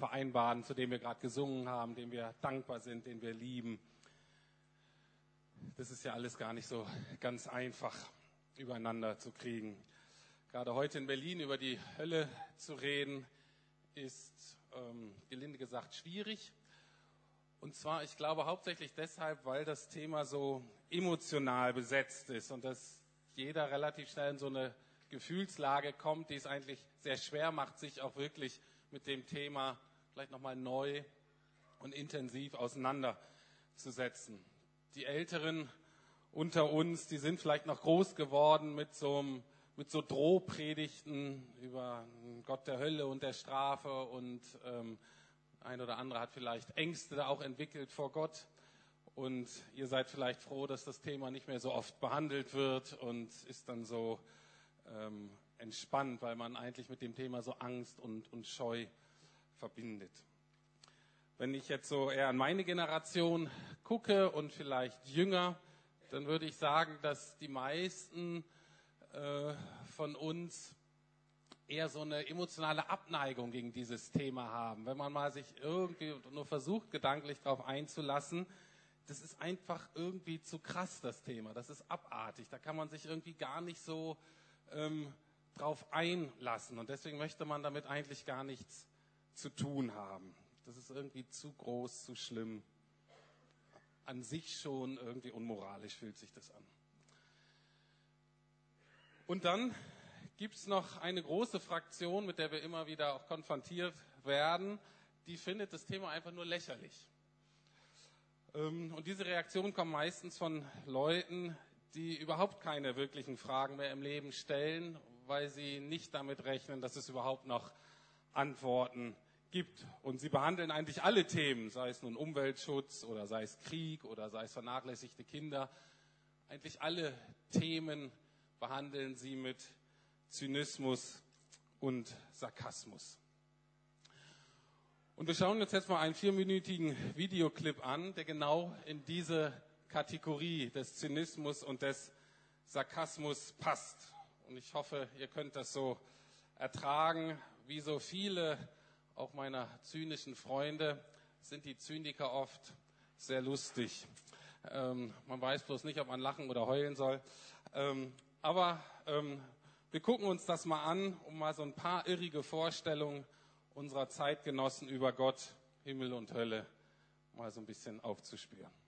vereinbaren, zu dem wir gerade gesungen haben, dem wir dankbar sind, den wir lieben. Das ist ja alles gar nicht so ganz einfach übereinander zu kriegen. Gerade heute in Berlin über die Hölle zu reden, ist ähm, gelinde gesagt schwierig. Und zwar, ich glaube, hauptsächlich deshalb, weil das Thema so emotional besetzt ist und dass jeder relativ schnell in so eine Gefühlslage kommt, die es eigentlich sehr schwer macht, sich auch wirklich mit dem Thema vielleicht nochmal neu und intensiv auseinanderzusetzen. Die Älteren unter uns, die sind vielleicht noch groß geworden mit so, mit so Drohpredigten über Gott der Hölle und der Strafe und ähm, ein oder andere hat vielleicht Ängste da auch entwickelt vor Gott. Und ihr seid vielleicht froh, dass das Thema nicht mehr so oft behandelt wird und ist dann so ähm, entspannt, weil man eigentlich mit dem Thema so Angst und, und Scheu verbindet. Wenn ich jetzt so eher an meine Generation gucke und vielleicht jünger, dann würde ich sagen, dass die meisten äh, von uns eher so eine emotionale Abneigung gegen dieses Thema haben. Wenn man mal sich irgendwie nur versucht, gedanklich darauf einzulassen, das ist einfach irgendwie zu krass, das Thema. Das ist abartig. Da kann man sich irgendwie gar nicht so ähm, drauf einlassen. Und deswegen möchte man damit eigentlich gar nichts zu tun haben. Das ist irgendwie zu groß, zu schlimm. An sich schon irgendwie unmoralisch fühlt sich das an. Und dann gibt es noch eine große Fraktion, mit der wir immer wieder auch konfrontiert werden, die findet das Thema einfach nur lächerlich. Ähm, und diese Reaktionen kommen meistens von Leuten, die überhaupt keine wirklichen Fragen mehr im Leben stellen, weil sie nicht damit rechnen, dass es überhaupt noch Antworten gibt. Und sie behandeln eigentlich alle Themen, sei es nun Umweltschutz oder sei es Krieg oder sei es vernachlässigte Kinder. Eigentlich alle Themen behandeln sie mit Zynismus und Sarkasmus. Und wir schauen uns jetzt mal einen vierminütigen Videoclip an, der genau in diese Kategorie des Zynismus und des Sarkasmus passt. Und ich hoffe, ihr könnt das so ertragen. Wie so viele, auch meiner zynischen Freunde, sind die Zyniker oft sehr lustig. Ähm, man weiß bloß nicht, ob man lachen oder heulen soll. Ähm, aber ähm, wir gucken uns das mal an, um mal so ein paar irrige Vorstellungen unserer Zeitgenossen über Gott, Himmel und Hölle mal so ein bisschen aufzuspüren.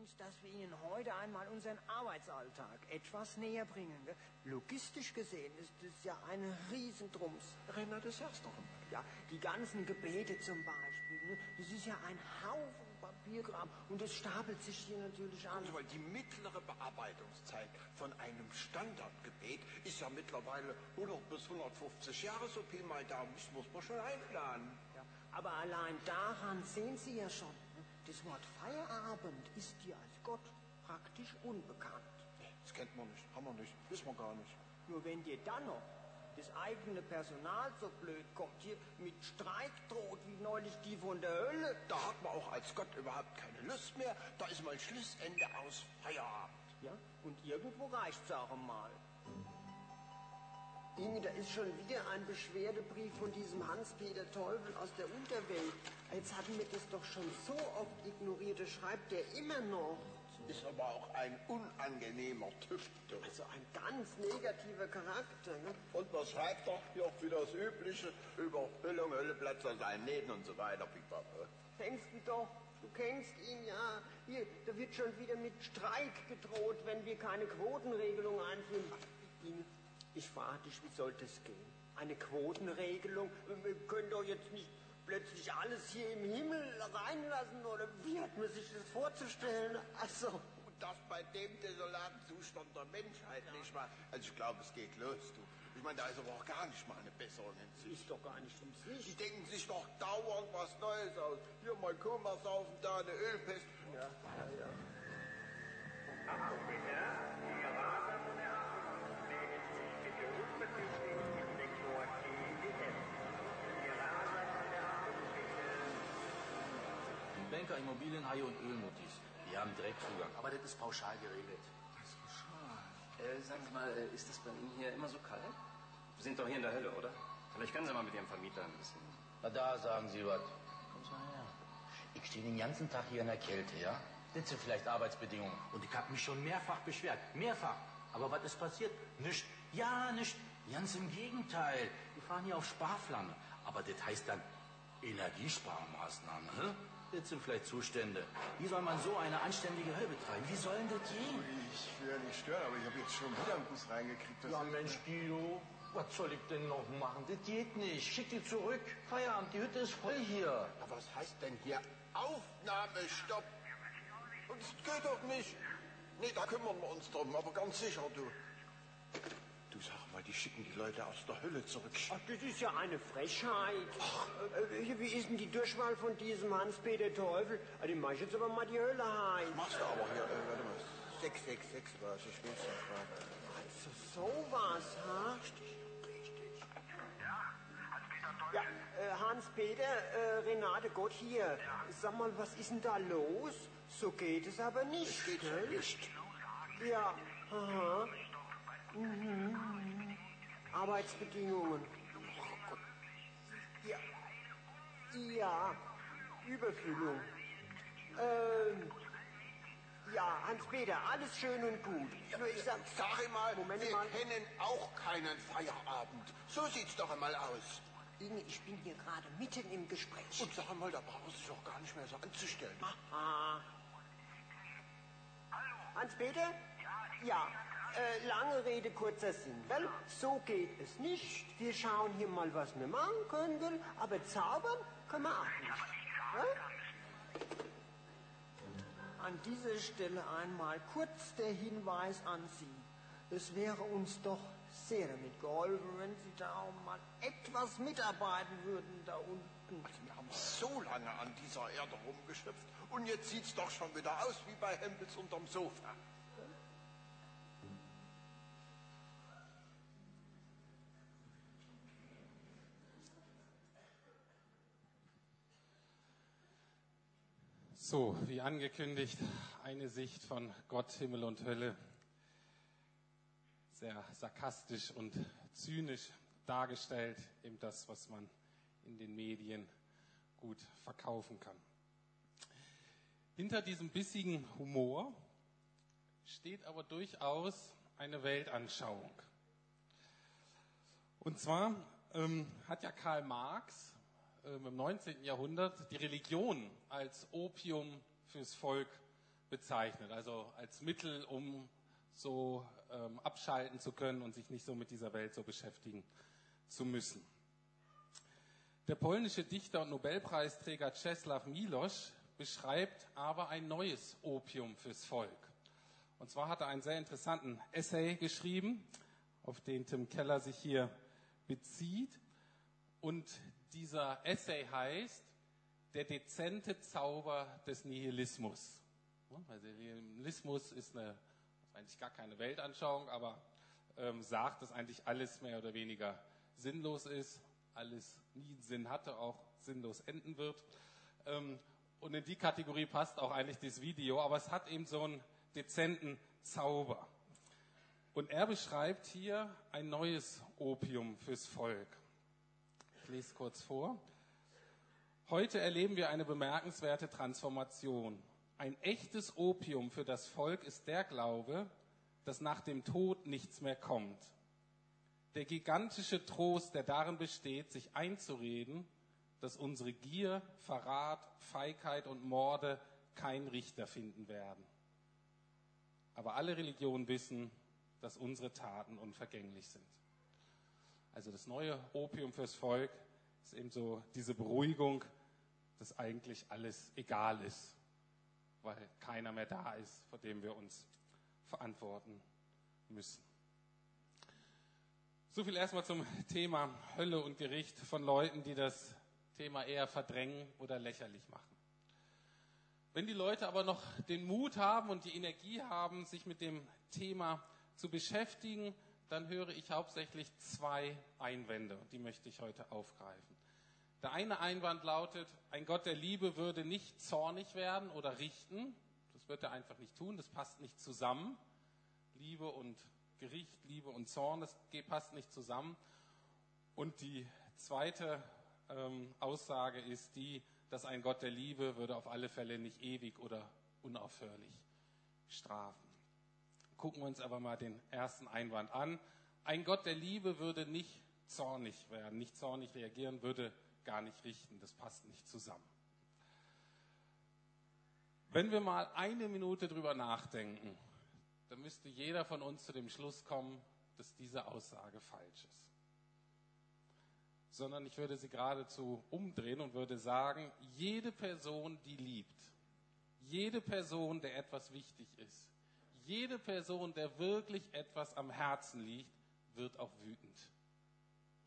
Uns, dass wir Ihnen heute einmal unseren Arbeitsalltag etwas näher bringen. Gell? Logistisch gesehen ist das ja ein Riesentrums. Renate, sag's doch mal. Ja, die ganzen Gebete zum Beispiel. Ne? Das ist ja ein Haufen Papierkram und das stapelt sich hier natürlich an. Also, weil die mittlere Bearbeitungszeit von einem Standardgebet ist ja mittlerweile 100 bis 150 Jahre, so viel mal da muss, muss man schon einplanen. Ja, aber allein daran sehen Sie ja schon? Das Wort Feierabend ist dir als Gott praktisch unbekannt. Nee, das kennt man nicht, haben wir nicht, wissen wir gar nicht. Nur wenn dir dann noch das eigene Personal so blöd kommt, hier mit Streik droht, wie neulich die von der Hölle. Da hat man auch als Gott überhaupt keine Lust mehr. Da ist mal Schlussende aus Feierabend. Ja, und irgendwo reicht's auch mal. Inge, da ist schon wieder ein Beschwerdebrief von diesem Hans-Peter Teufel aus der Unterwelt. Jetzt hatten wir das doch schon so oft ignoriert. Das schreibt er immer noch. Ist aber auch ein unangenehmer Tüftel. Also ein ganz negativer Charakter. Ne? Und was schreibt er? Ja, auch wieder das Übliche über Hüllung, Hülleplätze, seinen Nähten und so weiter. Pipapo. Denkst du doch, du kennst ihn ja. Hier, da wird schon wieder mit Streik gedroht, wenn wir keine Quotenregelung einführen. Ich frage dich, wie soll das gehen? Eine Quotenregelung? Wir können doch jetzt nicht plötzlich alles hier im Himmel reinlassen oder wie hat man sich das vorzustellen? Also, Und das bei dem desolaten Zustand der Menschheit nicht mal. Also ich glaube, es geht los, du. Ich meine, da ist aber auch gar nicht mal eine Besserung in Sicht. Ist doch gar nicht Die Sicht. denken sich doch dauernd was Neues aus. Hier mal Komasaufen, da eine Ölpest. Ja, ja, ja. Banker, Immobilienhaie und Ölmuttis. Die haben Direktzugang. Aber das ist pauschal geregelt. Äh, sagen Sie mal, äh, ist das bei Ihnen hier immer so kalt? Wir sind doch hier in der Hölle, oder? Vielleicht können Sie mal mit Ihrem Vermieter ein bisschen. Na da sagen Sie was. Komm mal her. Ich stehe den ganzen Tag hier in der Kälte, ja? Das sind vielleicht Arbeitsbedingungen. Und ich habe mich schon mehrfach beschwert. Mehrfach. Aber was ist passiert? Nicht. Ja, nicht. Ganz im Gegenteil. Wir fahren hier auf Sparflamme. Aber das heißt dann Energiesparmaßnahmen. Hä? Das sind vielleicht Zustände. Wie soll man so eine anständige Hölle betreiben? Wie soll denn das gehen? Ich will ja nicht stören, aber ich habe jetzt schon wieder einen Bus reingekriegt. Das Ja, Mensch, Guido, was soll ich denn noch machen? Das geht nicht. Schick die zurück. Feierabend, die Hütte ist voll hier. Ja, was heißt denn hier Aufnahmestopp? Und es geht doch nicht. Nee, da kümmern wir uns drum, aber ganz sicher, du. Mal, die schicken die Leute aus der Hölle zurück. Ach, das ist ja eine Frechheit. Äh, äh, wie ist denn die Durchwahl von diesem Hans-Peter Teufel? Ah, Die mach ich jetzt aber mal die Hölle heim. Machst du aber hier, äh, warte mal, 666 war es, ich will's nicht fragen. Also sowas, ha? Ja, äh, Hans-Peter, äh, Renate Gott hier. Sag mal, was ist denn da los? So geht es aber nicht. Es geht gell? nicht. Ja, aha. Mhm. Arbeitsbedingungen. Ja, ja, Überfüllung. Ähm, ja, Hans-Peter, alles schön und gut. Nur ich sag, Sag mal, Moment wir mal. kennen auch keinen Feierabend. So sieht's doch einmal aus. Inge, ich bin hier gerade mitten im Gespräch. Und sag mal, da brauchen Sie sich doch gar nicht mehr so anzustellen. Ah. Hans-Peter? Ja. Äh, lange Rede, kurzer Sinn. Well, so geht es nicht. Wir schauen hier mal, was wir machen können, aber zaubern können wir auch nicht. Ja? An dieser Stelle einmal kurz der Hinweis an Sie. Es wäre uns doch sehr damit geholfen, wenn Sie da auch mal etwas mitarbeiten würden da unten. Also wir haben so lange an dieser Erde rumgeschöpft und jetzt sieht's doch schon wieder aus wie bei Hempels unterm Sofa. So, wie angekündigt, eine Sicht von Gott, Himmel und Hölle. Sehr sarkastisch und zynisch dargestellt, eben das, was man in den Medien gut verkaufen kann. Hinter diesem bissigen Humor steht aber durchaus eine Weltanschauung. Und zwar ähm, hat ja Karl Marx im 19. Jahrhundert die Religion als Opium fürs Volk bezeichnet, also als Mittel, um so ähm, abschalten zu können und sich nicht so mit dieser Welt so beschäftigen zu müssen. Der polnische Dichter und Nobelpreisträger Czesław Milosz beschreibt aber ein neues Opium fürs Volk. Und zwar hat er einen sehr interessanten Essay geschrieben, auf den Tim Keller sich hier bezieht. Und dieser Essay heißt Der dezente Zauber des Nihilismus. Also Nihilismus ist, eine, eigentlich gar keine Weltanschauung, aber ähm, sagt, dass eigentlich alles mehr oder weniger sinnlos ist, alles nie Sinn hatte, auch sinnlos enden wird. Ähm, und in die Kategorie passt auch eigentlich das Video, aber es hat eben so einen dezenten Zauber. Und er beschreibt hier ein neues Opium fürs Volk. Lese kurz vor. Heute erleben wir eine bemerkenswerte Transformation. Ein echtes Opium für das Volk ist der Glaube, dass nach dem Tod nichts mehr kommt. Der gigantische Trost, der darin besteht, sich einzureden, dass unsere Gier, Verrat, Feigheit und Morde keinen Richter finden werden. Aber alle Religionen wissen, dass unsere Taten unvergänglich sind. Also das neue Opium fürs Volk ist eben so diese Beruhigung, dass eigentlich alles egal ist, weil keiner mehr da ist, vor dem wir uns verantworten müssen. So viel erstmal zum Thema Hölle und Gericht von Leuten, die das Thema eher verdrängen oder lächerlich machen. Wenn die Leute aber noch den Mut haben und die Energie haben, sich mit dem Thema zu beschäftigen, dann höre ich hauptsächlich zwei Einwände und die möchte ich heute aufgreifen. Der eine Einwand lautet, ein Gott der Liebe würde nicht zornig werden oder richten. Das wird er einfach nicht tun, das passt nicht zusammen. Liebe und Gericht, Liebe und Zorn, das passt nicht zusammen. Und die zweite ähm, Aussage ist die, dass ein Gott der Liebe würde auf alle Fälle nicht ewig oder unaufhörlich strafen. Gucken wir uns aber mal den ersten Einwand an. Ein Gott der Liebe würde nicht zornig werden, nicht zornig reagieren, würde gar nicht richten. Das passt nicht zusammen. Wenn wir mal eine Minute drüber nachdenken, dann müsste jeder von uns zu dem Schluss kommen, dass diese Aussage falsch ist sondern ich würde sie geradezu umdrehen und würde sagen, jede Person, die liebt, jede Person, der etwas wichtig ist, jede Person, der wirklich etwas am Herzen liegt, wird auch wütend.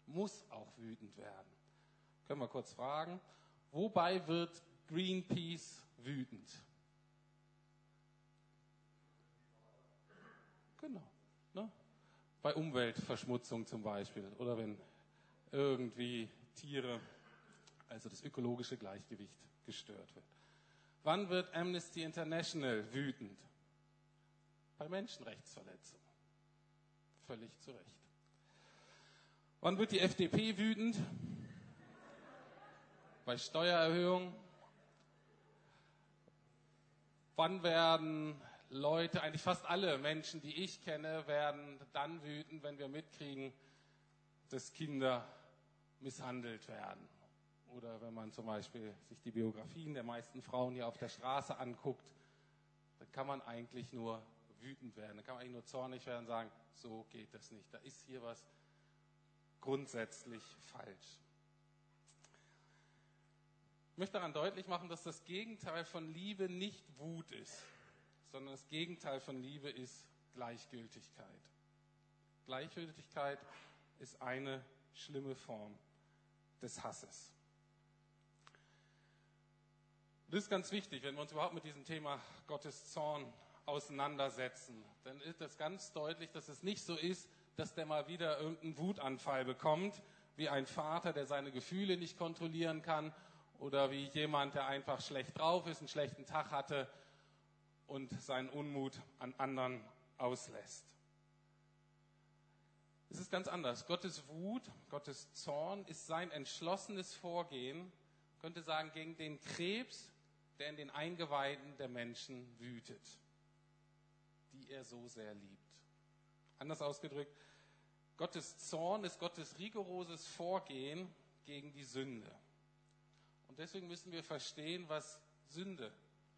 Muss auch wütend werden. Können wir kurz fragen, wobei wird Greenpeace wütend? Genau. Ne? Bei Umweltverschmutzung zum Beispiel. Oder wenn irgendwie Tiere, also das ökologische Gleichgewicht gestört wird. Wann wird Amnesty International wütend? Bei Menschenrechtsverletzungen. Völlig zu Recht. Wann wird die FDP wütend? Bei Steuererhöhungen. Wann werden Leute, eigentlich fast alle Menschen, die ich kenne, werden dann wütend, wenn wir mitkriegen, dass Kinder misshandelt werden. Oder wenn man zum Beispiel sich die Biografien der meisten Frauen hier auf der Straße anguckt, dann kann man eigentlich nur wütend werden, dann kann man eigentlich nur zornig werden und sagen, so geht das nicht. Da ist hier was grundsätzlich falsch. Ich möchte daran deutlich machen, dass das Gegenteil von Liebe nicht Wut ist, sondern das Gegenteil von Liebe ist Gleichgültigkeit. Gleichgültigkeit ist eine schlimme Form des Hasses. Das ist ganz wichtig, wenn wir uns überhaupt mit diesem Thema Gottes Zorn auseinandersetzen. Dann ist es ganz deutlich, dass es nicht so ist, dass der mal wieder irgendeinen Wutanfall bekommt, wie ein Vater, der seine Gefühle nicht kontrollieren kann oder wie jemand, der einfach schlecht drauf ist, einen schlechten Tag hatte und seinen Unmut an anderen auslässt. Es ist ganz anders. Gottes Wut, Gottes Zorn ist sein entschlossenes Vorgehen, könnte sagen, gegen den Krebs, der in den Eingeweiden der Menschen wütet, er so sehr liebt. Anders ausgedrückt, Gottes Zorn ist Gottes rigoroses Vorgehen gegen die Sünde. Und deswegen müssen wir verstehen, was Sünde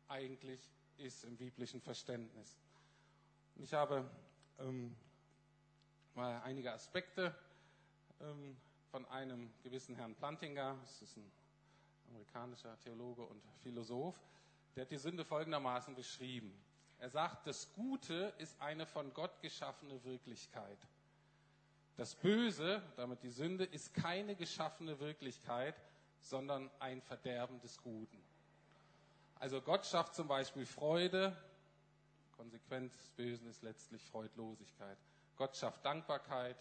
eigentlich ist im biblischen Verständnis. Und ich habe ähm, mal einige Aspekte ähm, von einem gewissen Herrn Plantinger, das ist ein amerikanischer Theologe und Philosoph, der hat die Sünde folgendermaßen beschrieben. Er sagt, das Gute ist eine von Gott geschaffene Wirklichkeit. Das Böse, damit die Sünde, ist keine geschaffene Wirklichkeit, sondern ein Verderben des Guten. Also Gott schafft zum Beispiel Freude, Konsequenz des Bösen ist letztlich Freudlosigkeit. Gott schafft Dankbarkeit,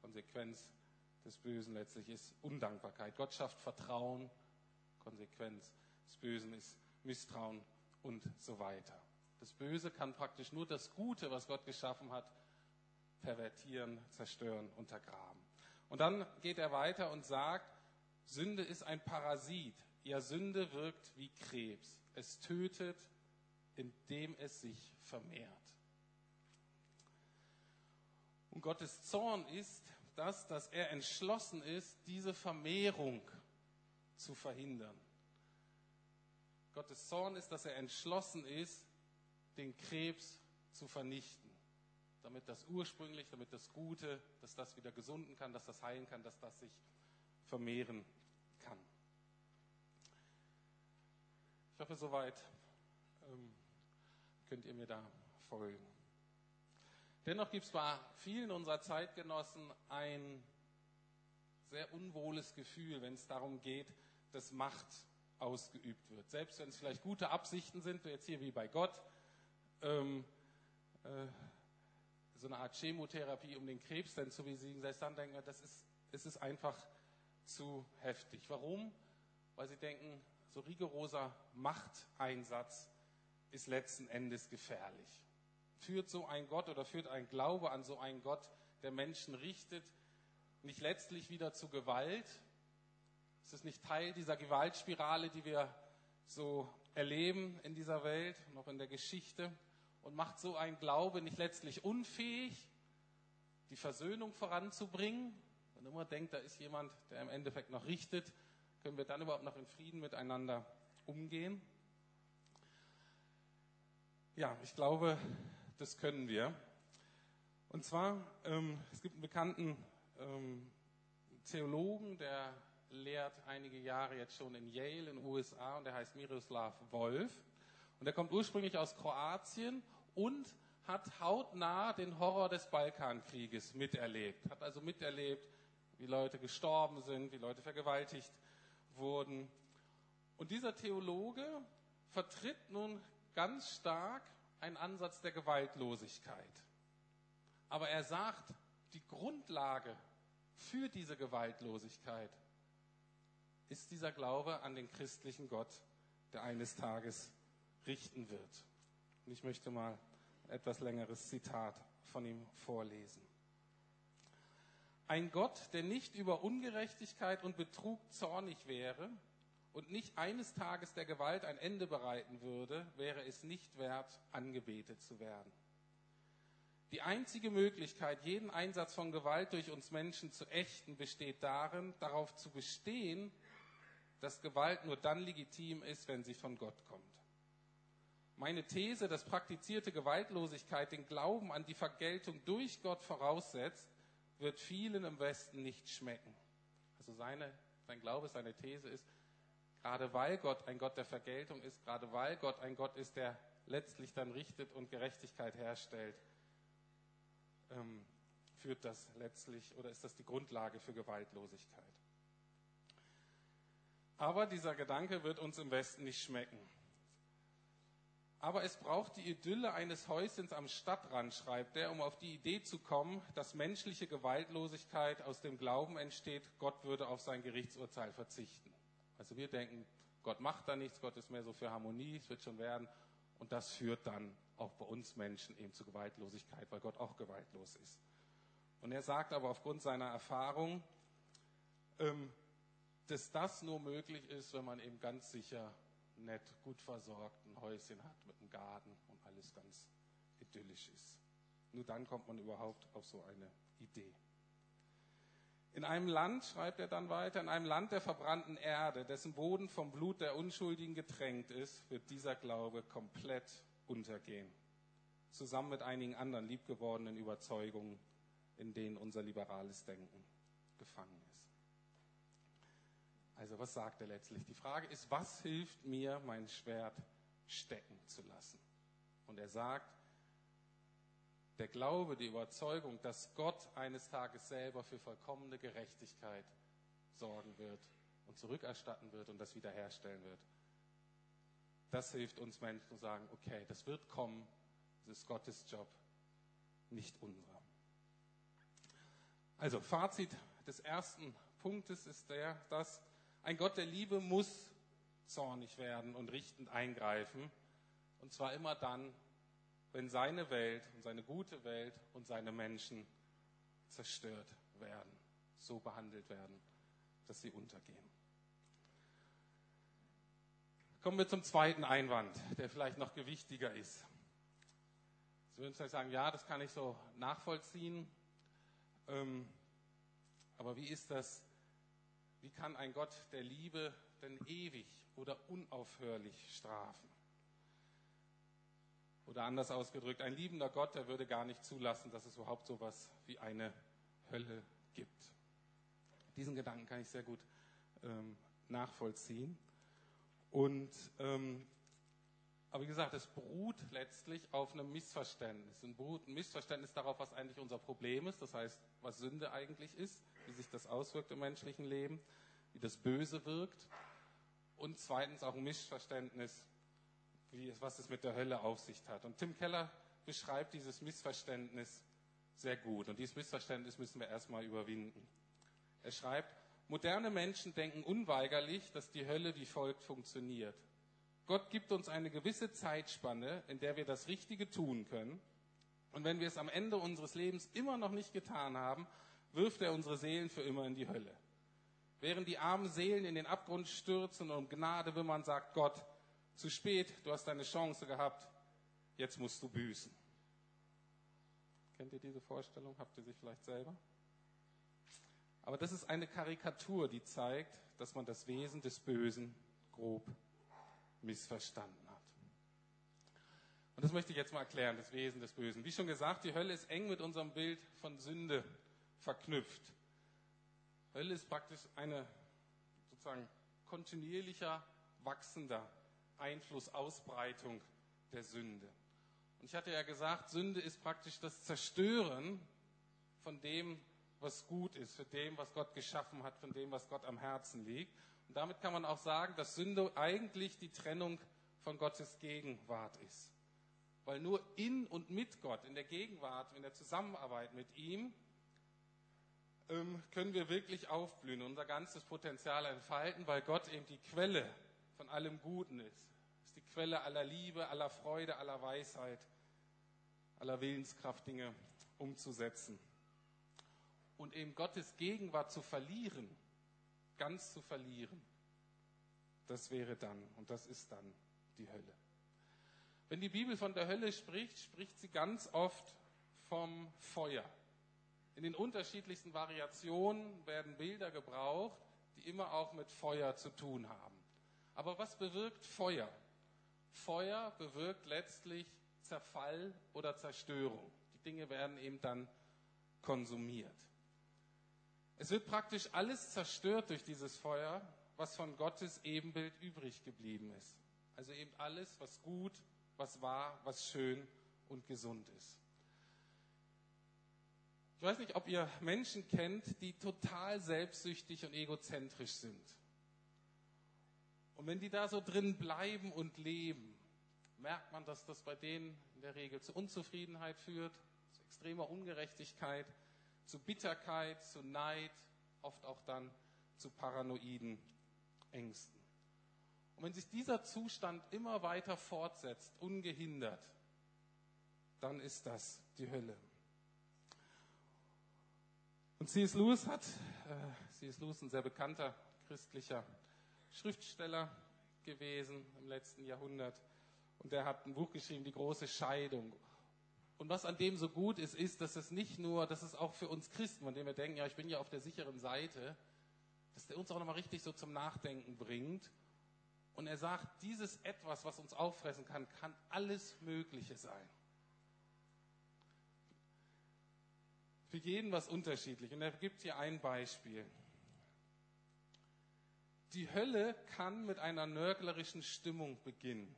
Konsequenz des Bösen letztlich ist Undankbarkeit. Gott schafft Vertrauen, Konsequenz des Bösen ist Misstrauen und so weiter. Das Böse kann praktisch nur das Gute, was Gott geschaffen hat, pervertieren, zerstören, untergraben. Und dann geht er weiter und sagt, Sünde ist ein Parasit. Ja, Sünde wirkt wie Krebs. Es tötet, indem es sich vermehrt. Und Gottes Zorn ist das, dass er entschlossen ist, diese Vermehrung zu verhindern. Gottes Zorn ist, dass er entschlossen ist, den Krebs zu vernichten, damit das ursprünglich, damit das Gute, dass das wieder gesunden kann, dass das heilen kann, dass das sich vermehren kann. Ich hoffe, soweit ähm, könnt ihr mir da folgen. Dennoch gibt es bei vielen unserer Zeitgenossen ein sehr unwohles Gefühl, wenn es darum geht, dass Macht ausgeübt wird. Selbst wenn es vielleicht gute Absichten sind, jetzt hier wie bei Gott, ähm, äh, so eine Art Chemotherapie um den Krebs dann zu besiegen, selbst dann denken wir, das ist, es ist einfach zu heftig. Warum? Weil sie denken, so rigoroser Machteinsatz ist letzten Endes gefährlich. Führt so ein Gott oder führt ein Glaube an so einen Gott, der Menschen richtet, nicht letztlich wieder zu Gewalt? Ist es nicht Teil dieser Gewaltspirale, die wir so erleben in dieser Welt, noch in der Geschichte? Und macht so ein Glaube nicht letztlich unfähig, die Versöhnung voranzubringen? Wenn immer denkt, da ist jemand, der im Endeffekt noch richtet, können wir dann überhaupt noch in Frieden miteinander umgehen? Ja, ich glaube, das können wir. Und zwar, ähm, es gibt einen bekannten ähm, Theologen, der lehrt einige Jahre jetzt schon in Yale in den USA und der heißt Miroslav Wolf. Und der kommt ursprünglich aus Kroatien und hat hautnah den Horror des Balkankrieges miterlebt. Hat also miterlebt, wie Leute gestorben sind, wie Leute vergewaltigt wurden. Und dieser Theologe vertritt nun ganz stark einen Ansatz der Gewaltlosigkeit. Aber er sagt, die Grundlage für diese Gewaltlosigkeit ist dieser Glaube an den christlichen Gott, der eines Tages richten wird. Und ich möchte mal etwas längeres Zitat von ihm vorlesen. Ein Gott, der nicht über Ungerechtigkeit und Betrug zornig wäre und nicht eines Tages der Gewalt ein Ende bereiten würde, wäre es nicht wert, angebetet zu werden. Die einzige Möglichkeit, jeden Einsatz von Gewalt durch uns Menschen zu ächten, besteht darin, darauf zu bestehen, dass Gewalt nur dann legitim ist, wenn sie von Gott kommt. Meine These, dass praktizierte Gewaltlosigkeit den Glauben an die Vergeltung durch Gott voraussetzt, wird vielen im Westen nicht schmecken. Also seine, sein Glaube, seine These ist, gerade weil Gott ein Gott der Vergeltung ist, gerade weil Gott ein Gott ist, der letztlich dann richtet und Gerechtigkeit herstellt, ähm, führt das letztlich oder ist das die Grundlage für Gewaltlosigkeit. Aber dieser Gedanke wird uns im Westen nicht schmecken. Aber es braucht die Idylle eines Häuschens am Stadtrand, schreibt er, um auf die Idee zu kommen, dass menschliche Gewaltlosigkeit aus dem Glauben entsteht, Gott würde auf sein Gerichtsurteil verzichten. Also wir denken, Gott macht da nichts, Gott ist mehr so für Harmonie, es wird schon werden. Und das führt dann auch bei uns Menschen eben zu Gewaltlosigkeit, weil Gott auch gewaltlos ist. Und er sagt aber aufgrund seiner Erfahrung, ähm, dass das nur möglich ist, wenn man eben ganz sicher nett, gut versorgt ein Häuschen hat mit einem Garten und alles ganz idyllisch ist. Nur dann kommt man überhaupt auf so eine Idee. In einem Land, schreibt er dann weiter, in einem Land der verbrannten Erde, dessen Boden vom Blut der Unschuldigen getränkt ist, wird dieser Glaube komplett untergehen. Zusammen mit einigen anderen liebgewordenen Überzeugungen, in denen unser liberales Denken gefangen ist. Also was sagt er letztlich? Die Frage ist, was hilft mir, mein Schwert stecken zu lassen? Und er sagt, der Glaube, die Überzeugung, dass Gott eines Tages selber für vollkommene Gerechtigkeit sorgen wird und zurückerstatten wird und das wiederherstellen wird. Das hilft uns Menschen zu sagen, okay, das wird kommen, das ist Gottes Job, nicht unser. Also Fazit des ersten Punktes ist der, dass ein Gott der Liebe muss zornig werden und richtend eingreifen. Und zwar immer dann, wenn seine Welt und seine gute Welt und seine Menschen zerstört werden, so behandelt werden, dass sie untergehen. Kommen wir zum zweiten Einwand, der vielleicht noch gewichtiger ist. Sie würden vielleicht sagen, ja, das kann ich so nachvollziehen. Ähm, aber wie ist das? Wie kann ein Gott der Liebe denn ewig oder unaufhörlich strafen? Oder anders ausgedrückt, ein liebender Gott, der würde gar nicht zulassen, dass es überhaupt so etwas wie eine Hölle gibt. Diesen Gedanken kann ich sehr gut ähm, nachvollziehen. Und ähm, Aber wie gesagt, es beruht letztlich auf einem Missverständnis. Und beruht ein Missverständnis darauf, was eigentlich unser Problem ist, das heißt, was Sünde eigentlich ist, wie sich das auswirkt im menschlichen Leben, wie das Böse wirkt. Und zweitens auch ein Missverständnis, wie, was es mit der Hölle auf sich hat. Und Tim Keller beschreibt dieses Missverständnis sehr gut. Und dieses Missverständnis müssen wir erstmal überwinden. Er schreibt, moderne Menschen denken unweigerlich, dass die Hölle wie folgt funktioniert. Gott gibt uns eine gewisse Zeitspanne, in der wir das Richtige tun können. Und wenn wir es am Ende unseres Lebens immer noch nicht getan haben, wirft er unsere Seelen für immer in die Hölle. Während die armen Seelen in den Abgrund stürzen und um Gnade wimmern, sagt Gott, zu spät, du hast deine Chance gehabt, jetzt musst du büßen. Kennt ihr diese Vorstellung? Habt ihr sie vielleicht selber? Aber das ist eine Karikatur, die zeigt, dass man das Wesen des Bösen grob missverstanden hat. Und das möchte ich jetzt mal erklären, das Wesen des Bösen. Wie schon gesagt, die Hölle ist eng mit unserem Bild von Sünde verknüpft. Hölle ist praktisch eine sozusagen kontinuierlicher, wachsender Einfluss, Ausbreitung der Sünde. Und ich hatte ja gesagt, Sünde ist praktisch das Zerstören von dem, was gut ist, von dem, was Gott geschaffen hat, von dem, was Gott am Herzen liegt. Und damit kann man auch sagen, dass Sünde eigentlich die Trennung von Gottes Gegenwart ist. Weil nur in und mit Gott, in der Gegenwart, in der Zusammenarbeit mit ihm, können wir wirklich aufblühen, unser ganzes Potenzial entfalten, weil Gott eben die Quelle von allem Guten ist. Ist die Quelle aller Liebe, aller Freude, aller Weisheit, aller Willenskraft, Dinge umzusetzen. Und eben Gottes Gegenwart zu verlieren, ganz zu verlieren, das wäre dann und das ist dann die Hölle. Wenn die Bibel von der Hölle spricht, spricht sie ganz oft vom Feuer. In den unterschiedlichsten Variationen werden Bilder gebraucht, die immer auch mit Feuer zu tun haben. Aber was bewirkt Feuer? Feuer bewirkt letztlich Zerfall oder Zerstörung. Die Dinge werden eben dann konsumiert. Es wird praktisch alles zerstört durch dieses Feuer, was von Gottes Ebenbild übrig geblieben ist. Also eben alles, was gut, was wahr, was schön und gesund ist. Ich weiß nicht, ob ihr Menschen kennt, die total selbstsüchtig und egozentrisch sind. Und wenn die da so drin bleiben und leben, merkt man, dass das bei denen in der Regel zu Unzufriedenheit führt, zu extremer Ungerechtigkeit, zu Bitterkeit, zu Neid, oft auch dann zu paranoiden Ängsten. Und wenn sich dieser Zustand immer weiter fortsetzt, ungehindert, dann ist das die Hölle. Und C.S. Lewis hat, äh, C.S. Lewis ein sehr bekannter christlicher Schriftsteller gewesen im letzten Jahrhundert. Und der hat ein Buch geschrieben, Die große Scheidung. Und was an dem so gut ist, ist, dass es nicht nur, dass es auch für uns Christen, von denen wir denken, ja, ich bin ja auf der sicheren Seite, dass der uns auch nochmal richtig so zum Nachdenken bringt. Und er sagt, dieses etwas, was uns auffressen kann, kann alles Mögliche sein. Für jeden was unterschiedlich. Und er gibt hier ein Beispiel. Die Hölle kann mit einer nörglerischen Stimmung beginnen.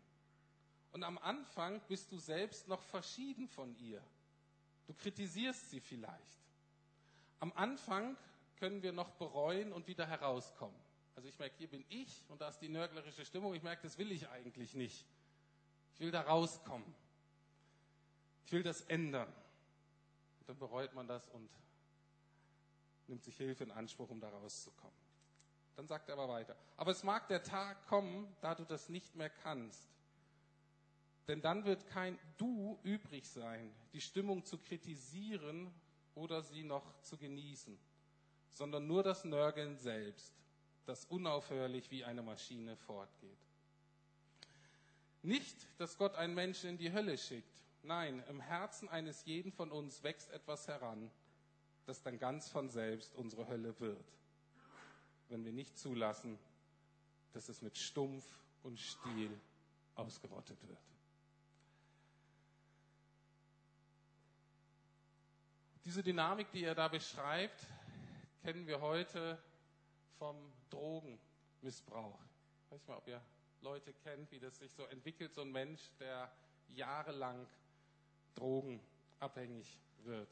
Und am Anfang bist du selbst noch verschieden von ihr. Du kritisierst sie vielleicht. Am Anfang können wir noch bereuen und wieder herauskommen. Also ich merke, hier bin ich und da ist die nörglerische Stimmung. Ich merke, das will ich eigentlich nicht. Ich will da rauskommen. Ich will das ändern. Dann bereut man das und nimmt sich Hilfe in Anspruch, um da rauszukommen. Dann sagt er aber weiter. Aber es mag der Tag kommen, da du das nicht mehr kannst. Denn dann wird kein Du übrig sein, die Stimmung zu kritisieren oder sie noch zu genießen, sondern nur das Nörgeln selbst, das unaufhörlich wie eine Maschine fortgeht. Nicht, dass Gott einen Menschen in die Hölle schickt. Nein, im Herzen eines jeden von uns wächst etwas heran, das dann ganz von selbst unsere Hölle wird, wenn wir nicht zulassen, dass es mit Stumpf und Stiel ausgerottet wird. Diese Dynamik, die er da beschreibt, kennen wir heute vom Drogenmissbrauch. Ich weiß nicht mal, ob ihr Leute kennt, wie das sich so entwickelt, so ein Mensch, der jahrelang drogenabhängig wird.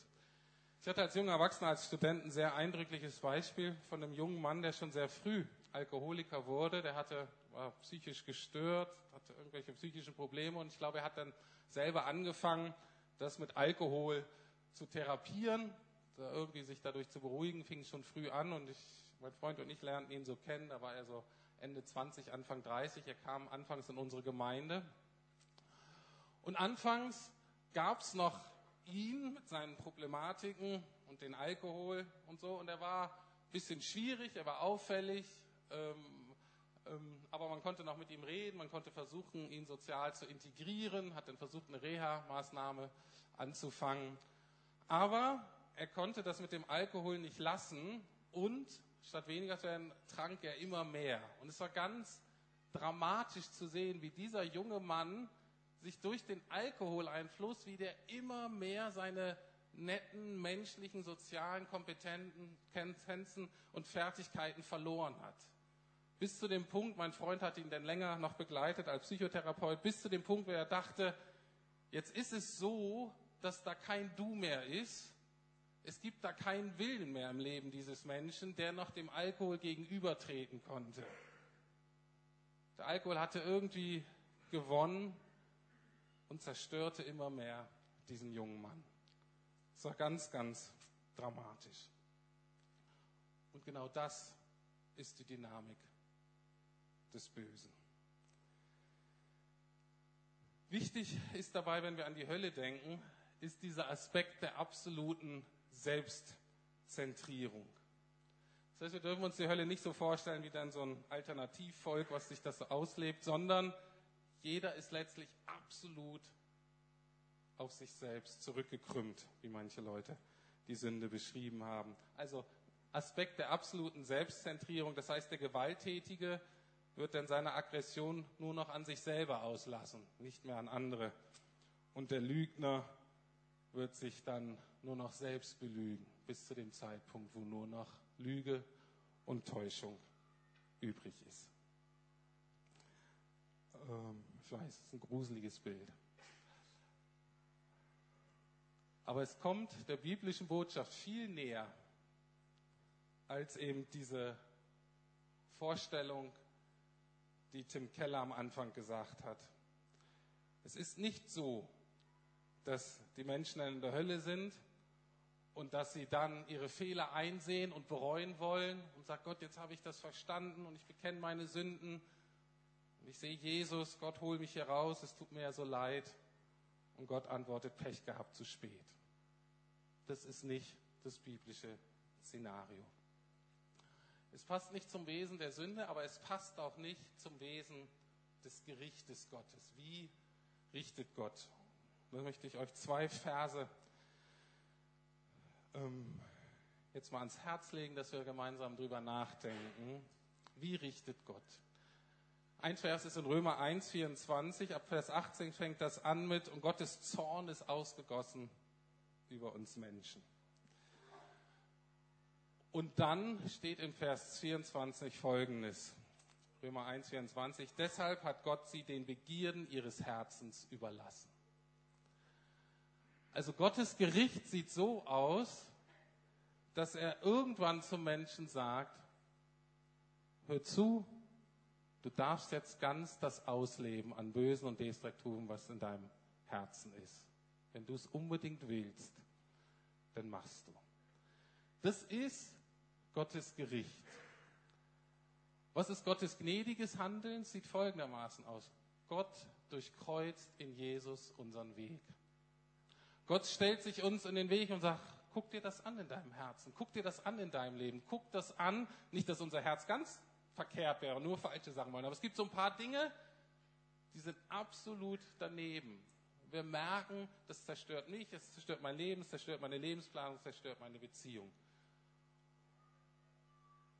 Ich hatte als junger Erwachsener, als Student ein sehr eindrückliches Beispiel von einem jungen Mann, der schon sehr früh Alkoholiker wurde. Der hatte, war psychisch gestört, hatte irgendwelche psychischen Probleme und ich glaube, er hat dann selber angefangen, das mit Alkohol zu therapieren, irgendwie sich dadurch zu beruhigen, fing schon früh an und ich, mein Freund und ich lernten ihn so kennen, da war er so Ende 20, Anfang 30, er kam anfangs in unsere Gemeinde und anfangs gab es noch ihn mit seinen Problematiken und den Alkohol und so und er war ein bisschen schwierig, er war auffällig, ähm, ähm, aber man konnte noch mit ihm reden, man konnte versuchen, ihn sozial zu integrieren, hat dann versucht, eine Reha-Maßnahme anzufangen. Aber er konnte das mit dem Alkohol nicht lassen und statt weniger zu werden, trank er immer mehr. Und es war ganz dramatisch zu sehen, wie dieser junge Mann sich durch den Alkoholeinfluss, wie der immer mehr seine netten, menschlichen, sozialen Kompetenzen und Fertigkeiten verloren hat. Bis zu dem Punkt, mein Freund hat ihn dann länger noch begleitet als Psychotherapeut, bis zu dem Punkt, wo er dachte, jetzt ist es so, dass da kein Du mehr ist. Es gibt da keinen Willen mehr im Leben dieses Menschen, der noch dem Alkohol gegenübertreten konnte. Der Alkohol hatte irgendwie gewonnen und zerstörte immer mehr diesen jungen Mann. Es war ganz, ganz dramatisch. Und genau das ist die Dynamik des Bösen. Wichtig ist dabei, wenn wir an die Hölle denken, ist dieser Aspekt der absoluten Selbstzentrierung. Das heißt, wir dürfen uns die Hölle nicht so vorstellen wie dann so ein Alternativvolk, was sich das so auslebt, sondern jeder ist letztlich absolut auf sich selbst zurückgekrümmt, wie manche Leute die Sünde beschrieben haben. Also Aspekt der absoluten Selbstzentrierung, das heißt, der Gewalttätige wird dann seine Aggression nur noch an sich selber auslassen, nicht mehr an andere. Und der Lügner wird sich dann nur noch selbst belügen, bis zu dem Zeitpunkt, wo nur noch Lüge und Täuschung übrig ist. Ähm, ich weiß, es ist ein gruseliges Bild. Aber es kommt der biblischen Botschaft viel näher als eben diese Vorstellung, die Tim Keller am Anfang gesagt hat. Es ist nicht so, dass die Menschen in der Hölle sind und dass sie dann ihre Fehler einsehen und bereuen wollen und sagen, Gott, jetzt habe ich das verstanden und ich bekenne meine Sünden und ich sehe Jesus, Gott hol mich hier raus, es tut mir ja so leid und Gott antwortet, Pech gehabt, zu spät. Das ist nicht das biblische Szenario. Es passt nicht zum Wesen der Sünde, aber es passt auch nicht zum Wesen des Gerichtes Gottes. Wie richtet Gott? Da möchte ich euch zwei Verse ähm, jetzt mal ans Herz legen, dass wir gemeinsam drüber nachdenken. Wie richtet Gott? Ein Vers ist in Römer 1, 24, ab Vers 18 fängt das an mit, und Gottes Zorn ist ausgegossen über uns Menschen. Und dann steht in Vers 24 folgendes. Römer 1, 24. Deshalb hat Gott sie den Begierden ihres Herzens überlassen. Also Gottes Gericht sieht so aus, dass er irgendwann zum Menschen sagt, hör zu, du darfst jetzt ganz das ausleben an Bösen und Destruktivem, was in deinem Herzen ist. Wenn du es unbedingt willst, dann machst du. Das ist Gottes Gericht. Was ist Gottes gnädiges Handeln? Sieht folgendermaßen aus. Gott durchkreuzt in Jesus unseren Weg. Gott stellt sich uns in den Weg und sagt, guck dir das an in deinem Herzen, guck dir das an in deinem Leben, guck das an. Nicht, dass unser Herz ganz verkehrt wäre, nur falsche Sachen wollen, aber es gibt so ein paar Dinge, die sind absolut daneben. Wir merken, das zerstört mich, es zerstört mein Leben, es zerstört meine Lebensplanung, es zerstört meine Beziehung.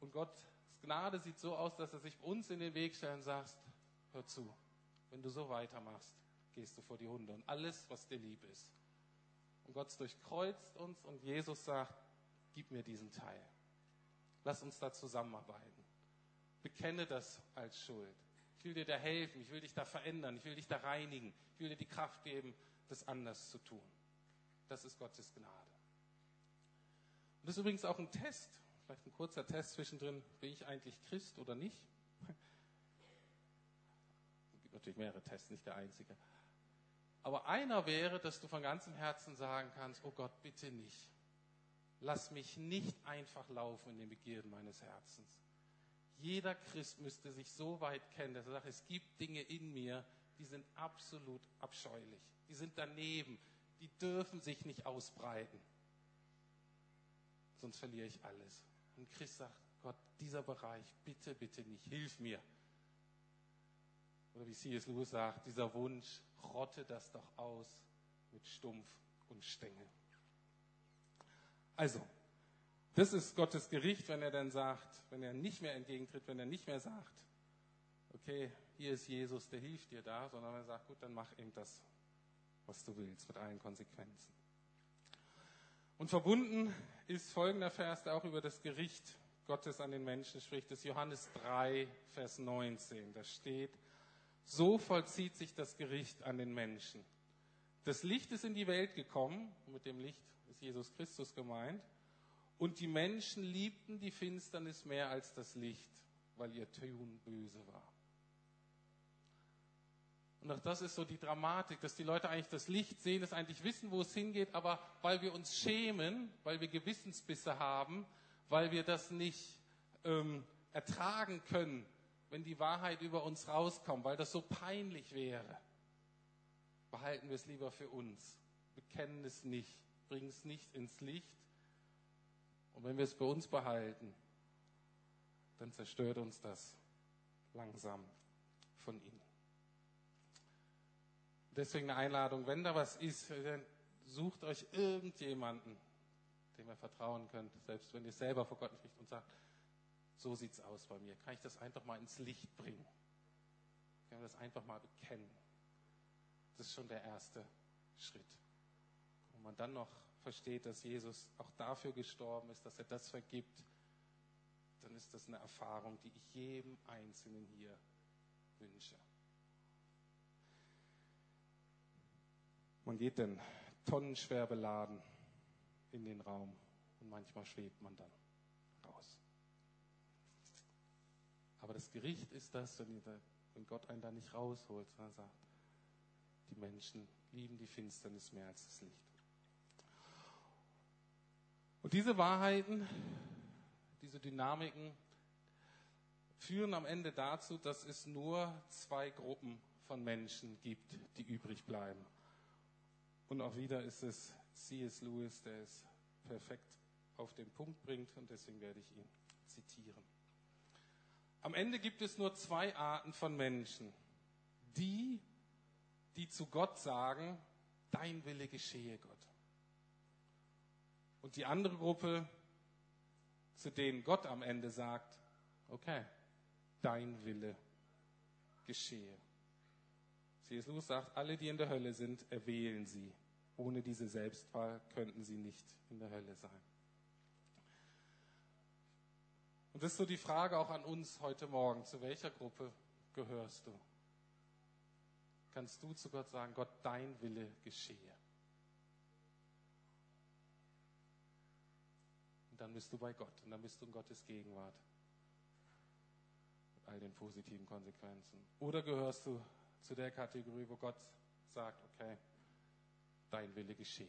Und Gottes Gnade sieht so aus, dass er sich uns in den Weg stellt und sagt, hör zu, wenn du so weitermachst, gehst du vor die Hunde und alles, was dir lieb ist. Und Gott durchkreuzt uns und Jesus sagt, gib mir diesen Teil. Lass uns da zusammenarbeiten. Bekenne das als Schuld. Ich will dir da helfen, ich will dich da verändern, ich will dich da reinigen, ich will dir die Kraft geben, das anders zu tun. Das ist Gottes Gnade. Und das ist übrigens auch ein Test, vielleicht ein kurzer Test zwischendrin, bin ich eigentlich Christ oder nicht? Es gibt natürlich mehrere Tests, nicht der einzige. Aber einer wäre, dass du von ganzem Herzen sagen kannst, oh Gott, bitte nicht. Lass mich nicht einfach laufen in den Begierden meines Herzens. Jeder Christ müsste sich so weit kennen, dass er sagt, es gibt Dinge in mir, die sind absolut abscheulich. Die sind daneben. Die dürfen sich nicht ausbreiten. Sonst verliere ich alles. Und Christ sagt, Gott, dieser Bereich, bitte, bitte nicht, hilf mir. Oder wie C.S. Lewis sagt, dieser Wunsch, rotte das doch aus mit Stumpf und Stängel. Also, das ist Gottes Gericht, wenn er dann sagt, wenn er nicht mehr entgegentritt, wenn er nicht mehr sagt, okay, hier ist Jesus, der hilft dir da, sondern er sagt, gut, dann mach eben das, was du willst, mit allen Konsequenzen. Und verbunden ist folgender Vers, der auch über das Gericht Gottes an den Menschen spricht, das ist Johannes 3, Vers 19. Da steht, so vollzieht sich das Gericht an den Menschen. Das Licht ist in die Welt gekommen, mit dem Licht ist Jesus Christus gemeint, und die Menschen liebten die Finsternis mehr als das Licht, weil ihr Tun böse war. Und auch das ist so die Dramatik, dass die Leute eigentlich das Licht sehen, das eigentlich wissen, wo es hingeht, aber weil wir uns schämen, weil wir Gewissensbisse haben, weil wir das nicht ähm, ertragen können, wenn die Wahrheit über uns rauskommt, weil das so peinlich wäre, behalten wir es lieber für uns, bekennen es nicht, bringen es nicht ins Licht und wenn wir es bei uns behalten, dann zerstört uns das langsam von innen. Deswegen eine Einladung, wenn da was ist, dann sucht euch irgendjemanden, dem ihr vertrauen könnt, selbst wenn ihr selber vor Gott spricht und sagt, so sieht's aus bei mir. Kann ich das einfach mal ins Licht bringen? Kann ich das einfach mal bekennen? Das ist schon der erste Schritt. Und man dann noch versteht, dass Jesus auch dafür gestorben ist, dass er das vergibt, dann ist das eine Erfahrung, die ich jedem Einzelnen hier wünsche. Man geht denn tonnenschwer beladen in den Raum und manchmal schwebt man dann raus. Aber das Gericht ist das, wenn Gott einen da nicht rausholt, sondern sagt, die Menschen lieben die Finsternis mehr als das Licht. Und diese Wahrheiten, diese Dynamiken führen am Ende dazu, dass es nur zwei Gruppen von Menschen gibt, die übrig bleiben. Und auch wieder ist es C.S. Lewis, der es perfekt auf den Punkt bringt und deswegen werde ich ihn zitieren. Am Ende gibt es nur zwei Arten von Menschen. Die, die zu Gott sagen, dein Wille geschehe Gott. Und die andere Gruppe, zu denen Gott am Ende sagt, okay, dein Wille geschehe. Lewis sagt, alle, die in der Hölle sind, erwählen sie. Ohne diese Selbstwahl könnten sie nicht in der Hölle sein. Und das ist so die Frage auch an uns heute Morgen. Zu welcher Gruppe gehörst du? Kannst du zu Gott sagen, Gott, dein Wille geschehe? Und dann bist du bei Gott und dann bist du in Gottes Gegenwart. Mit all den positiven Konsequenzen. Oder gehörst du zu der Kategorie, wo Gott sagt, okay, dein Wille geschehe.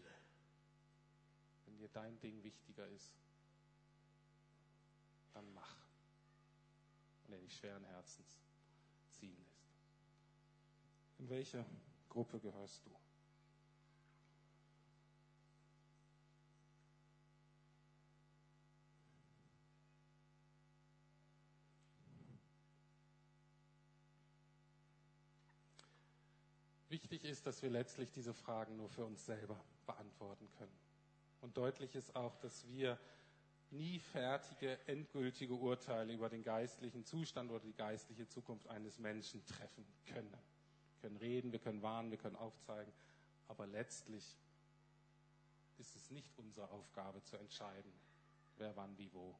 Wenn dir dein Ding wichtiger ist, dann mach. Und er dich schweren Herzens ziehen lässt. In welche Gruppe gehörst du? Wichtig ist, dass wir letztlich diese Fragen nur für uns selber beantworten können. Und deutlich ist auch, dass wir nie fertige, endgültige Urteile über den geistlichen Zustand oder die geistliche Zukunft eines Menschen treffen können. Wir können reden, wir können warnen, wir können aufzeigen, aber letztlich ist es nicht unsere Aufgabe zu entscheiden, wer wann wie wo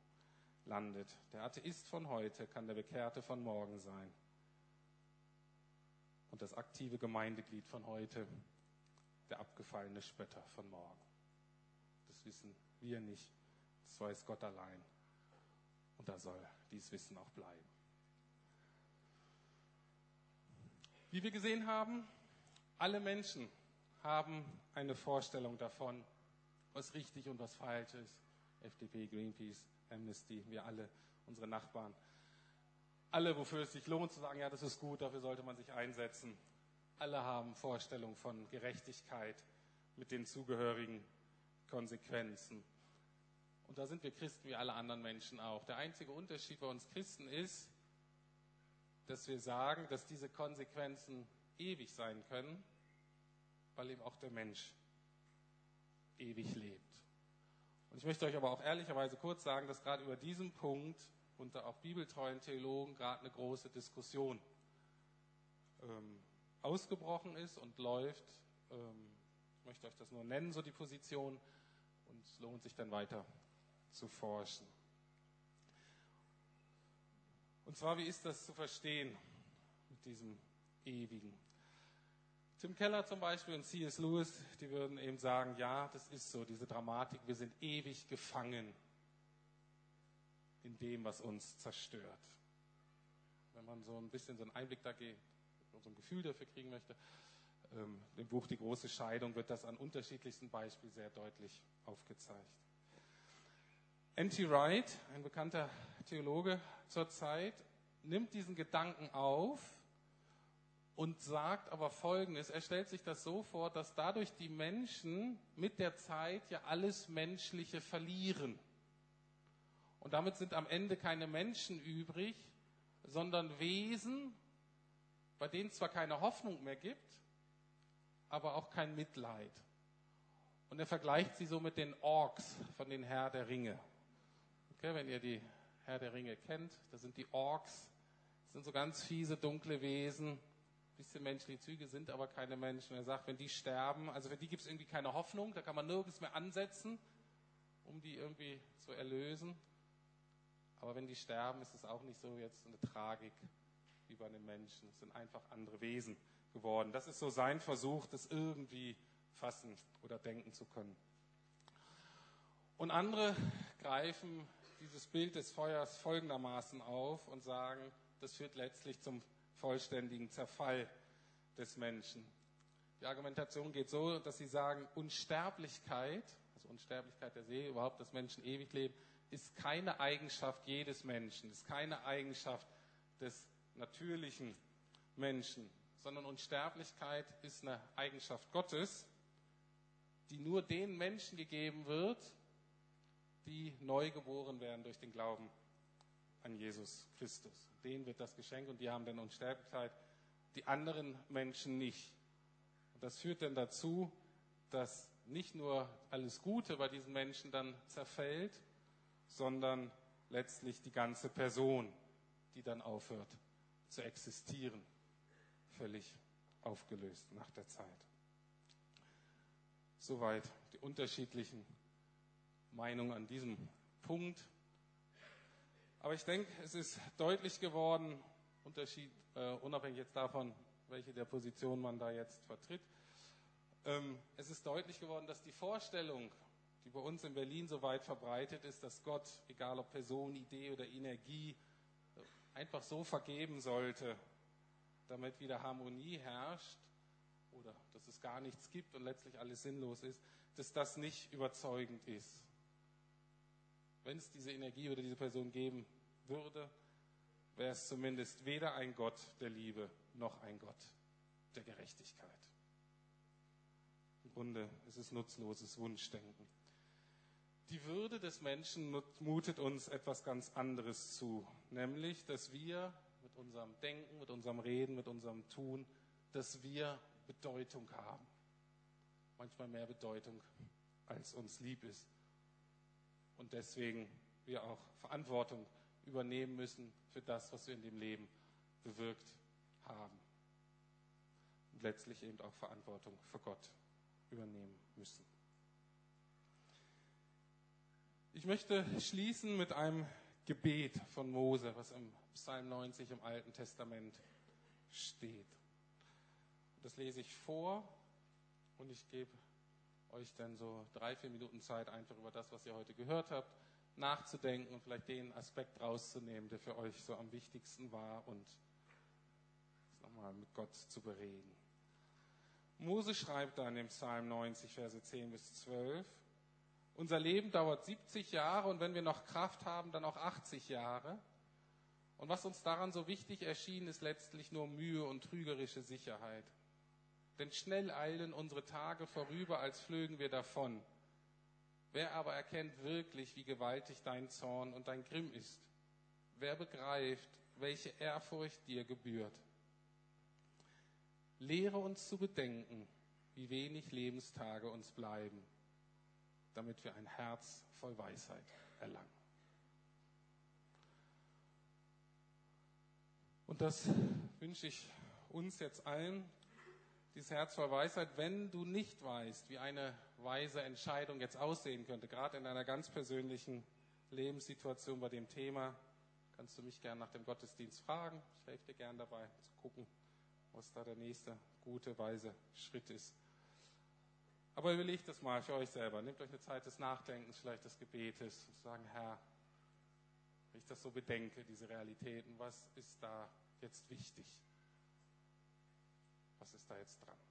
landet. Der Atheist von heute kann der Bekehrte von morgen sein. Und das aktive Gemeindeglied von heute, der abgefallene Spötter von morgen. Das wissen wir nicht, das weiß Gott allein. Und da soll dies Wissen auch bleiben. Wie wir gesehen haben, alle Menschen haben eine Vorstellung davon, was richtig und was falsch ist. FDP, Greenpeace, Amnesty, wir alle, unsere Nachbarn. Alle, wofür es sich lohnt zu sagen, ja, das ist gut, dafür sollte man sich einsetzen. Alle haben Vorstellungen von Gerechtigkeit mit den zugehörigen Konsequenzen. Und da sind wir Christen wie alle anderen Menschen auch. Der einzige Unterschied bei uns Christen ist, dass wir sagen, dass diese Konsequenzen ewig sein können, weil eben auch der Mensch ewig lebt. Und ich möchte euch aber auch ehrlicherweise kurz sagen, dass gerade über diesen Punkt unter auch bibeltreuen Theologen gerade eine große Diskussion ähm, ausgebrochen ist und läuft. Ähm, ich möchte euch das nur nennen, so die Position, und es lohnt sich dann weiter zu forschen. Und zwar, wie ist das zu verstehen mit diesem Ewigen? Tim Keller zum Beispiel und C.S. Lewis, die würden eben sagen, ja, das ist so, diese Dramatik, wir sind ewig gefangen in dem, was uns zerstört. Wenn man so ein bisschen so einen Einblick da geht, so ein Gefühl dafür kriegen möchte, ähm, im Buch Die große Scheidung wird das an unterschiedlichsten Beispielen sehr deutlich aufgezeigt. N.T. Wright, ein bekannter Theologe zur Zeit, nimmt diesen Gedanken auf und sagt aber Folgendes. Er stellt sich das so vor, dass dadurch die Menschen mit der Zeit ja alles Menschliche verlieren. Und damit sind am Ende keine Menschen übrig, sondern Wesen, bei denen zwar keine Hoffnung mehr gibt, aber auch kein Mitleid. Und er vergleicht sie so mit den Orks von den Herr der Ringe. Okay, wenn ihr die Herr der Ringe kennt, das sind die Orks. Das sind so ganz fiese, dunkle Wesen, bisschen menschliche Züge, sind aber keine Menschen. Er sagt, wenn die sterben, also für die gibt es irgendwie keine Hoffnung, da kann man nirgends mehr ansetzen, um die irgendwie zu erlösen. Aber wenn die sterben, ist es auch nicht so jetzt eine Tragik wie bei den Menschen. Es sind einfach andere Wesen geworden. Das ist so sein Versuch, das irgendwie fassen oder denken zu können. Und andere greifen dieses Bild des Feuers folgendermaßen auf und sagen, das führt letztlich zum vollständigen Zerfall des Menschen. Die Argumentation geht so, dass sie sagen, Unsterblichkeit, also Unsterblichkeit der Seele, überhaupt, dass Menschen ewig leben, ist keine Eigenschaft jedes Menschen, ist keine Eigenschaft des natürlichen Menschen, sondern Unsterblichkeit ist eine Eigenschaft Gottes, die nur den Menschen gegeben wird, die neu geboren werden durch den Glauben an Jesus Christus. Denen wird das geschenkt und die haben dann Unsterblichkeit, die anderen Menschen nicht. Und das führt dann dazu, dass nicht nur alles Gute bei diesen Menschen dann zerfällt, sondern letztlich die ganze Person, die dann aufhört zu existieren, völlig aufgelöst nach der Zeit. Soweit die unterschiedlichen Meinung an diesem Punkt. Aber ich denke, es ist deutlich geworden, Unterschied, äh, unabhängig jetzt davon, welche der Position man da jetzt vertritt, ähm, es ist deutlich geworden, dass die Vorstellung, die bei uns in Berlin so weit verbreitet ist, dass Gott, egal ob Person, Idee oder Energie, einfach so vergeben sollte, damit wieder Harmonie herrscht oder dass es gar nichts gibt und letztlich alles sinnlos ist, dass das nicht überzeugend ist wenn es diese Energie oder diese Person geben würde, wäre es zumindest weder ein Gott der Liebe noch ein Gott der Gerechtigkeit. Im Grunde ist es nutzloses Wunschdenken. Die Würde des Menschen mutet uns etwas ganz anderes zu, nämlich, dass wir mit unserem Denken, mit unserem Reden, mit unserem Tun, dass wir Bedeutung haben. Manchmal mehr Bedeutung, als uns lieb ist und deswegen wir auch Verantwortung übernehmen müssen für das, was wir in dem Leben bewirkt haben. Und letztlich eben auch Verantwortung für Gott übernehmen müssen. Ich möchte schließen mit einem Gebet von Mose, was im Psalm 90 im Alten Testament steht. Das lese ich vor und ich gebe euch dann so drei, vier Minuten Zeit, einfach über das, was ihr heute gehört habt, nachzudenken und vielleicht den Aspekt rauszunehmen, der für euch so am wichtigsten war und nochmal mit Gott zu bereden. Mose schreibt dann im Psalm 90, Verse 10 bis 12, unser Leben dauert 70 Jahre und wenn wir noch Kraft haben, dann auch 80 Jahre. Und was uns daran so wichtig erschien, ist letztlich nur Mühe und trügerische Sicherheit. Denn schnell eilen unsere Tage vorüber, als flögen wir davon. Wer aber erkennt wirklich, wie gewaltig dein Zorn und dein Grimm ist? Wer begreift, welche Ehrfurcht dir gebührt? Lehre uns zu bedenken, wie wenig Lebenstage uns bleiben, damit wir ein Herz voll Weisheit erlangen. Und das wünsche ich uns jetzt allen, dieses Herz voll Weisheit, wenn du nicht weißt, wie eine weise Entscheidung jetzt aussehen könnte, gerade in einer ganz persönlichen Lebenssituation bei dem Thema, kannst du mich gerne nach dem Gottesdienst fragen. Ich helfe dir gerne dabei zu gucken, was da der nächste gute, weise Schritt ist. Aber überlegt das mal für euch selber. Nehmt euch eine Zeit des Nachdenkens, vielleicht des Gebetes und sagen, Herr, wenn ich das so bedenke, diese Realitäten, was ist da jetzt wichtig? Was ist da jetzt dran?